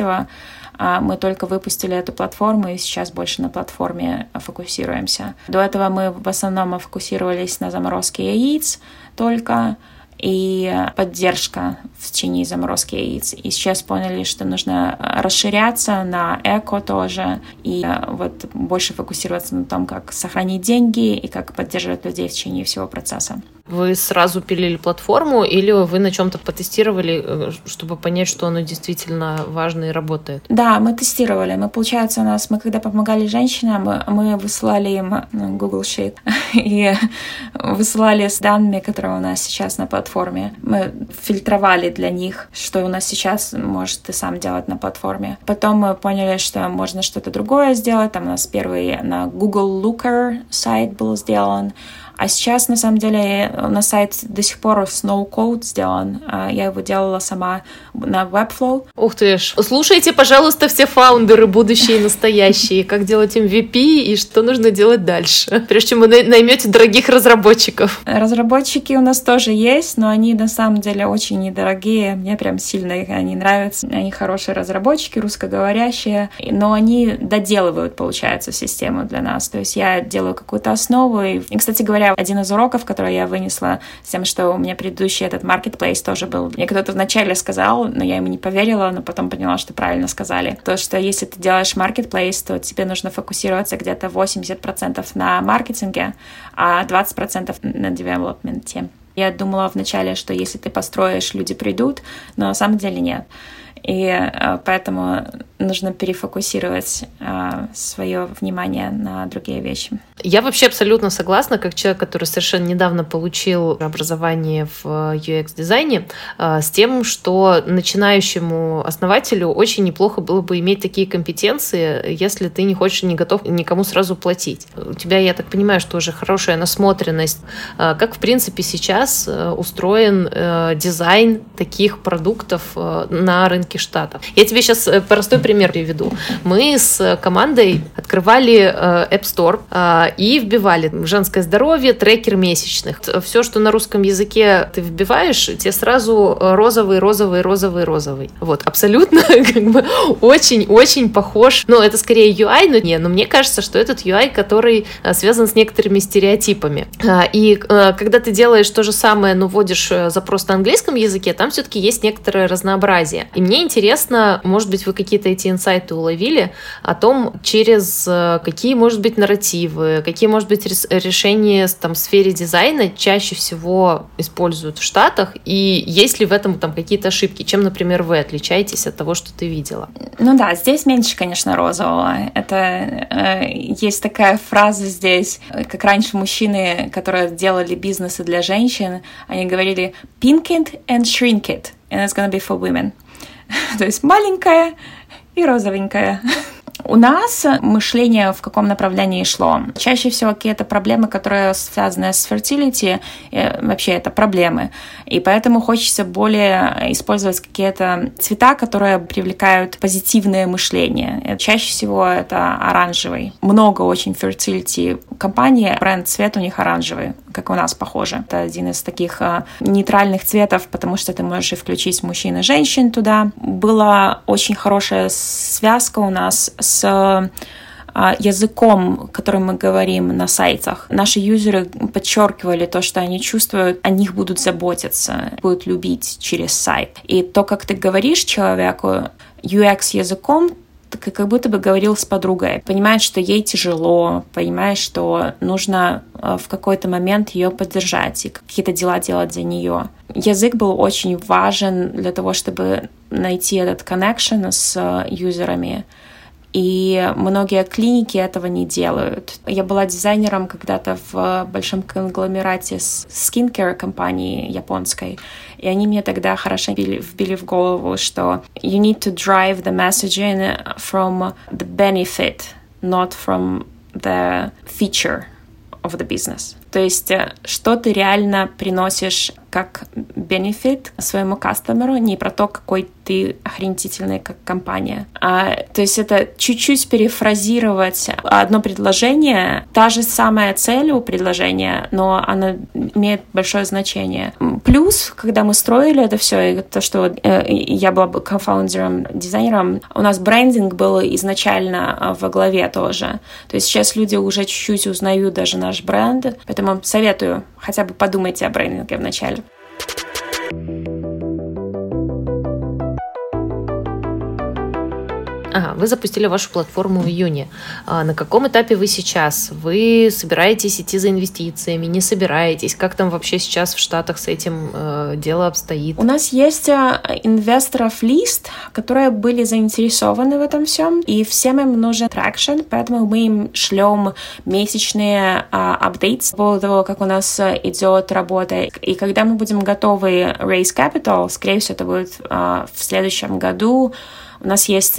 а мы только выпустили эту платформу и сейчас больше на платформе фокусируемся. До этого мы в основном фокусировались на заморозке яиц только, и поддержка в течение заморозки яиц. И сейчас поняли, что нужно расширяться на эко тоже, и вот больше фокусироваться на том, как сохранить деньги и как поддерживать людей в течение всего процесса. Вы сразу пилили платформу или вы на чем-то потестировали, э, чтобы понять, что оно действительно важно и работает? Да, мы тестировали. Мы, получается, у нас, мы когда помогали женщинам, мы высылали им ну, Google Sheet *laughs* и высылали с данными, которые у нас сейчас на платформе. Мы фильтровали для них, что у нас сейчас может ты сам делать на платформе. Потом мы поняли, что можно что-то другое сделать. Там у нас первый на Google Looker сайт был сделан, А сейчас, на самом деле, на сайт до сих пор Snow Code сделан. А, я его делала сама на Webflow. Ух ты ж. Слушайте, пожалуйста, все фаундеры, будущие и настоящие, как делать MVP и что нужно делать дальше, прежде чем вы наймете дорогих разработчиков. Разработчики у нас тоже есть, но они на самом деле очень недорогие. Мне прям сильно они нравятся. Они хорошие разработчики, русскоговорящие, но они доделывают, получается, систему для нас. То есть я делаю какую-то основу. И, кстати говоря, один из уроков, который я вынесла с тем, что у меня предыдущий этот marketplace тоже был. Мне кто-то вначале сказал, но я ему не поверила, но потом поняла, что правильно сказали. То, что если ты делаешь marketplace, то тебе нужно фокусироваться где-то 80% на маркетинге, а 20% на девелопменте. Я думала вначале, что если ты построишь, люди придут, но на самом деле нет. И э, поэтому нужно перефокусировать э, свое внимание на другие вещи. Я вообще абсолютно согласна, как человек, который совершенно недавно получил образование в UX-дизайне, э, с тем, что начинающему основателю очень неплохо было бы иметь такие компетенции, если ты не хочешь, не готов никому сразу платить. У тебя, я так понимаю, что уже хорошая насмотренность. Как, в принципе, сейчас устроен дизайн таких продуктов на рынке рынке Штатов. Я тебе сейчас э, простой пример приведу. Мы с командой открывали э, App Store э, и вбивали женское здоровье, трекер месячных. Все, что на русском языке ты вбиваешь, тебе сразу розовый, розовый, розовый, розовый. Вот, абсолютно *laughs* как бы очень-очень похож. Ну, это скорее UI, но не, но мне кажется, что этот UI, который связан с некоторыми стереотипами. И когда ты делаешь то же самое, но вводишь запрос на английском языке, там все-таки есть некоторое разнообразие. И мне интересно, может быть, вы какие-то эти инсайты уловили о том, через э, какие, может быть, нарративы, какие, может быть, решения там, в сфере дизайна чаще всего используют в Штатах, и есть ли в этом там какие-то ошибки, чем, например, вы отличаетесь от того, что ты видела? Ну да, здесь меньше, конечно, розового. Это э, есть такая фраза здесь, как раньше мужчины, которые делали бизнесы для женщин, они говорили pink it and shrink it, and it's gonna be for women. *laughs* То есть маленькая и розовенькая. У нас мышление в каком направлении шло? Чаще всего какие-то проблемы, которые связаны с fertility, э, вообще это проблемы. И поэтому хочется более использовать какие-то цвета, которые привлекают позитивное мышление. Чаще всего это оранжевый. Много очень fertility компаний, бренд цвет у них оранжевый, как у нас похоже. Это один из таких э, нейтральных цветов, потому что ты можешь включить мужчин и женщин туда. Была очень хорошая связка у нас с с а, языком, которым мы говорим на сайтах. Наши юзеры подчеркивали то, что они чувствуют, о них будут заботиться, будут любить через сайт. И то, как ты говоришь человеку UX языком, ты как будто бы говорил с подругой. Понимаешь, что ей тяжело, понимаешь, что нужно а, в какой-то момент ее поддержать и какие-то дела делать за нее. Язык был очень важен для того, чтобы найти этот connection с а, юзерами. И многие клиники этого не делают. Я была дизайнером когда-то в большом конгломерате с skincare компании японской. И они мне тогда хорошо вбили, вбили в голову, что you need to drive the messaging from the benefit, not from the feature of the business. То есть, что ты реально приносишь как benefit своему кастомеру, не про то, какой ты охренительный как компания. А, то есть это чуть-чуть перефразировать одно предложение, та же самая цель у предложения, но она имеет большое значение. Плюс, когда мы строили это все, и то, что э, я была кофаундером, дизайнером, у нас брендинг был изначально а, во главе тоже. То есть сейчас люди уже чуть-чуть узнают даже наш бренд, поэтому советую, хотя бы подумайте о брендинге вначале. Ага, вы запустили вашу платформу в июне. А на каком этапе вы сейчас? Вы собираетесь идти за инвестициями, не собираетесь? Как там вообще сейчас в Штатах с этим э, дело обстоит? У нас есть э, инвесторов лист, которые были заинтересованы в этом всем, и всем им нужен traction, поэтому мы им шлем месячные э, апдейты по поводу того, как у нас идет работа. И когда мы будем готовы raise capital, скорее всего, это будет э, в следующем году, у нас есть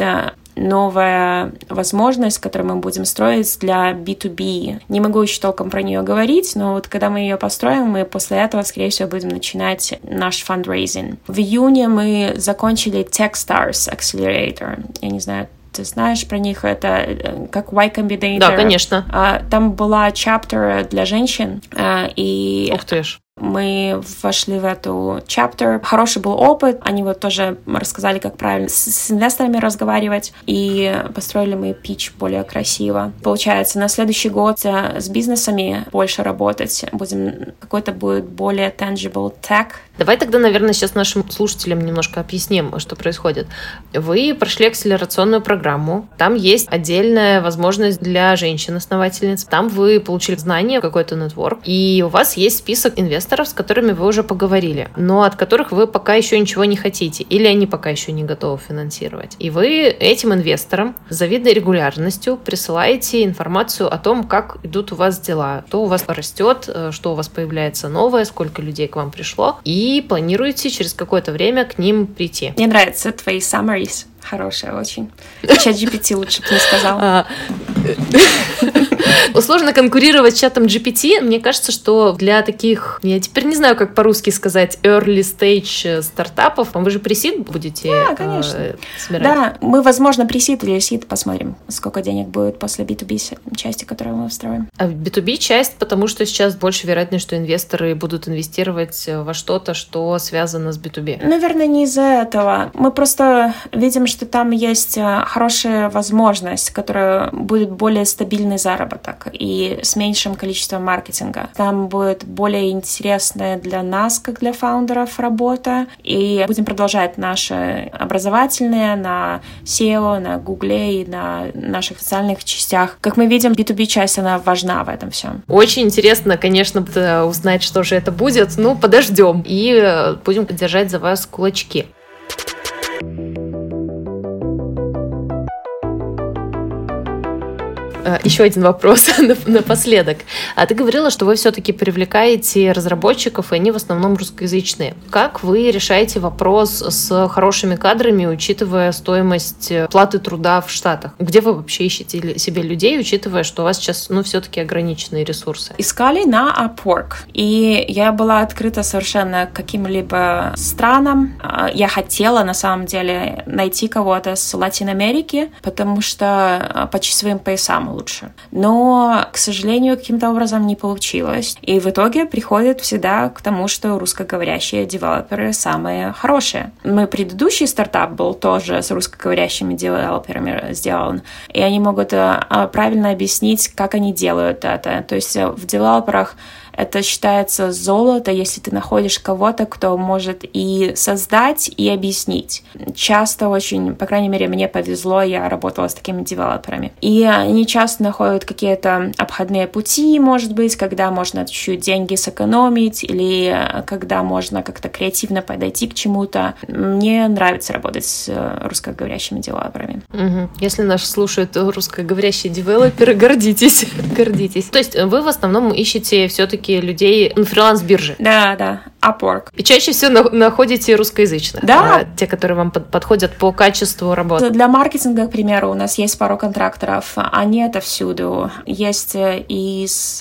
новая возможность, которую мы будем строить для B2B. Не могу еще толком про нее говорить, но вот когда мы ее построим, мы после этого, скорее всего, будем начинать наш fundraising. В июне мы закончили Techstars Accelerator. Я не знаю, ты знаешь про них, это э, как Y Combinator. Да, конечно. А, там была chapter для женщин, а, и... Ух ты ж. Мы вошли в эту chapter. Хороший был опыт. Они вот тоже рассказали, как правильно с, с инвесторами разговаривать. И построили мы пич более красиво. Получается, на следующий год с бизнесами больше работать. Будем какой-то будет более tangible tech. Давай тогда, наверное, сейчас нашим слушателям немножко объясним, что происходит. Вы прошли акселерационную программу. Там есть отдельная возможность для женщин-основательниц. Там вы получили знания, какой-то нетворк. И у вас есть список инвесторов, инвесторов, с которыми вы уже поговорили, но от которых вы пока еще ничего не хотите, или они пока еще не готовы финансировать. И вы этим инвесторам с завидной регулярностью присылаете информацию о том, как идут у вас дела, что у вас растет, э, что у вас появляется новое, сколько людей к вам пришло, и планируете через какое-то время к ним прийти. Мне нравятся твои summaries. Хорошая очень. Чат GPT лучше бы не сказал. *laughs* А, *laughs* Сложно конкурировать с чатом GPT. Мне кажется, что для таких, я теперь не знаю, как по-русски сказать, early stage э, стартапов, вы же пресид будете да, конечно. Э, собирать? Да, мы, возможно, пресид или сид посмотрим, сколько денег будет после B2B части, которую мы встроим. А B2B часть, потому что сейчас больше вероятность, что инвесторы будут инвестировать во что-то, что связано с B2B. Наверное, не из-за этого. Мы просто видим, что там есть э, хорошая возможность, которая будет более стабильный заработок и с меньшим количеством маркетинга. Там будет более интересная для нас, как для фаундеров, работа. И будем продолжать наши образовательные на SEO, на Google и на наших социальных частях. Как мы видим, B2B часть, она важна в этом всем. Очень интересно, конечно, узнать, что же это будет. Ну, подождем и э, будем держать за вас кулачки. Еще один вопрос *laughs* напоследок. А ты говорила, что вы все-таки привлекаете разработчиков, и они в основном русскоязычные. Как вы решаете вопрос с хорошими кадрами, учитывая стоимость э, платы труда в Штатах? Где вы вообще ищете себе людей, учитывая, что у вас сейчас, ну, все-таки ограниченные ресурсы? Искали на Upwork. И я была открыта совершенно каким-либо странам. А, я хотела, на самом деле, найти кого-то с Латинской Америки, потому что а, по часовым лучше. Но, к сожалению, каким-то образом не получилось. И в итоге приходит всегда к тому, что русскоговорящие девелоперы самые хорошие. Мой предыдущий стартап был тоже с русскоговорящими девелоперами сделан. И они могут э, правильно объяснить, как они делают это. То есть в девелоперах это считается золото, если ты находишь кого-то, кто может и создать, и объяснить. Часто очень, по крайней мере, мне повезло, я работала с такими девелоперами. И они часто находят какие-то обходные пути, может быть, когда можно чуть-чуть деньги сэкономить, или когда можно как-то креативно подойти к чему-то. Мне нравится работать с русскоговорящими девелоперами. Угу. Если нас слушают русскоговорящие девелоперы, гордитесь. гордитесь. То есть вы в основном ищете все-таки все-таки людей на фриланс-бирже. Да, да, Upwork. И чаще всего находите русскоязычных. Да. А, те, которые вам под, подходят по качеству работы. Для маркетинга, к примеру, у нас есть пару контракторов. Они это всюду. Есть и с,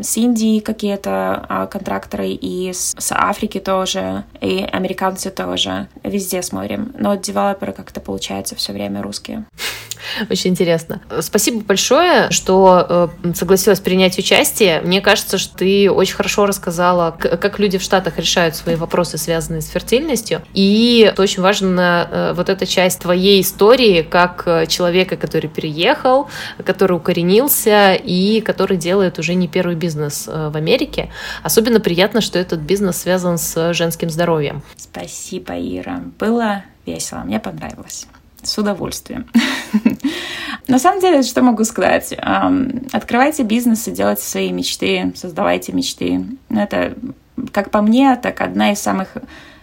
с Индии какие-то а, контракторы, и с, с Африки тоже, и американцы тоже. Везде смотрим. Но девелоперы как-то получается все время русские. *laughs* Очень интересно. Спасибо большое, что э, согласилась принять участие. Мне кажется, что ты очень хорошо рассказала, как люди в Штатах решают свои вопросы, связанные с фертильностью. И очень важна э, вот эта часть твоей истории, как э, человека, который переехал, который укоренился и который делает уже не первый бизнес в Америке. Особенно приятно, что этот бизнес связан с женским здоровьем. Спасибо, Ира. Было весело, мне понравилось. С удовольствием. *laughs* На самом деле, что могу сказать? Открывайте бизнес и делайте свои мечты, создавайте мечты. Это, как по мне, так одна из самых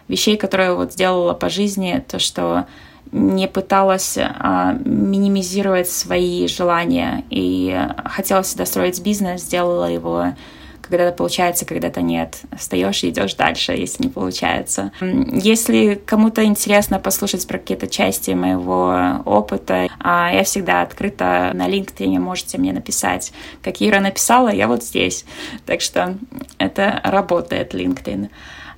вещей, которые я вот сделала по жизни, то, что не пыталась а, минимизировать свои желания. И хотела всегда строить бизнес, сделала его Когда-то получается, когда-то нет. Встаешь и идешь дальше, если не получается. Если кому-то интересно послушать про какие-то части моего опыта, а, я всегда открыта на LinkedIn, можете мне написать. Как Ира написала, я вот здесь. Так что это работает LinkedIn.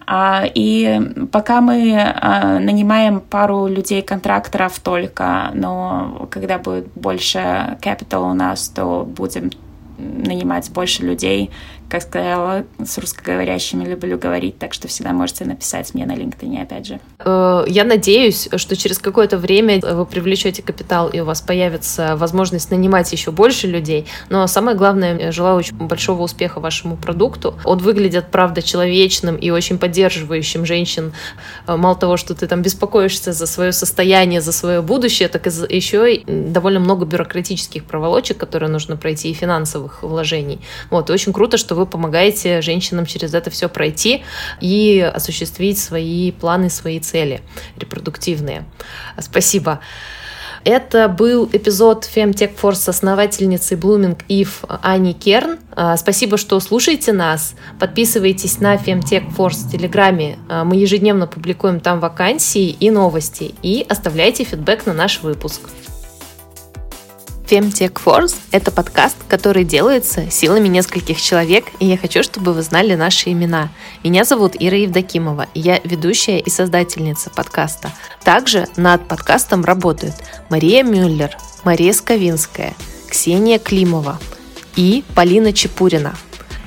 А, и пока мы а, нанимаем пару людей-контракторов только, но когда будет больше capital у нас, то будем нанимать больше людей, как сказала, с русскоговорящими люблю говорить, так что всегда можете написать мне на LinkedIn, опять же. Э, я надеюсь, что через какое-то время вы привлечете капитал, и у вас появится возможность нанимать еще больше людей. Но самое главное, желаю очень большого успеха вашему продукту. Он выглядит, правда, человечным и очень поддерживающим женщин. Э, мало того, что ты там беспокоишься за свое состояние, за свое будущее, так и еще довольно много бюрократических проволочек, которые нужно пройти, и финансовых вложений. Вот, и очень круто, что вы помогаете женщинам через это все пройти и осуществить свои планы, свои цели репродуктивные. Спасибо. Это был эпизод Femtech Force с основательницей Blooming Eve Ани Керн. А, спасибо, что слушаете нас. Подписывайтесь на Femtech Force в Телеграме. А, мы ежедневно публикуем там вакансии и новости. И оставляйте фидбэк на наш выпуск. Femtech Force — это подкаст, который делается силами нескольких человек, и я хочу, чтобы вы знали наши имена. Меня зовут Ира Евдокимова, и я ведущая и создательница подкаста. Также над подкастом работают Мария Мюллер, Мария Сковинская, Ксения Климова и Полина Чепурина.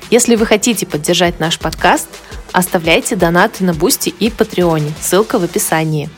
Если вы хотите поддержать наш подкаст, оставляйте донаты на Бусти и Патреоне, ссылка в описании.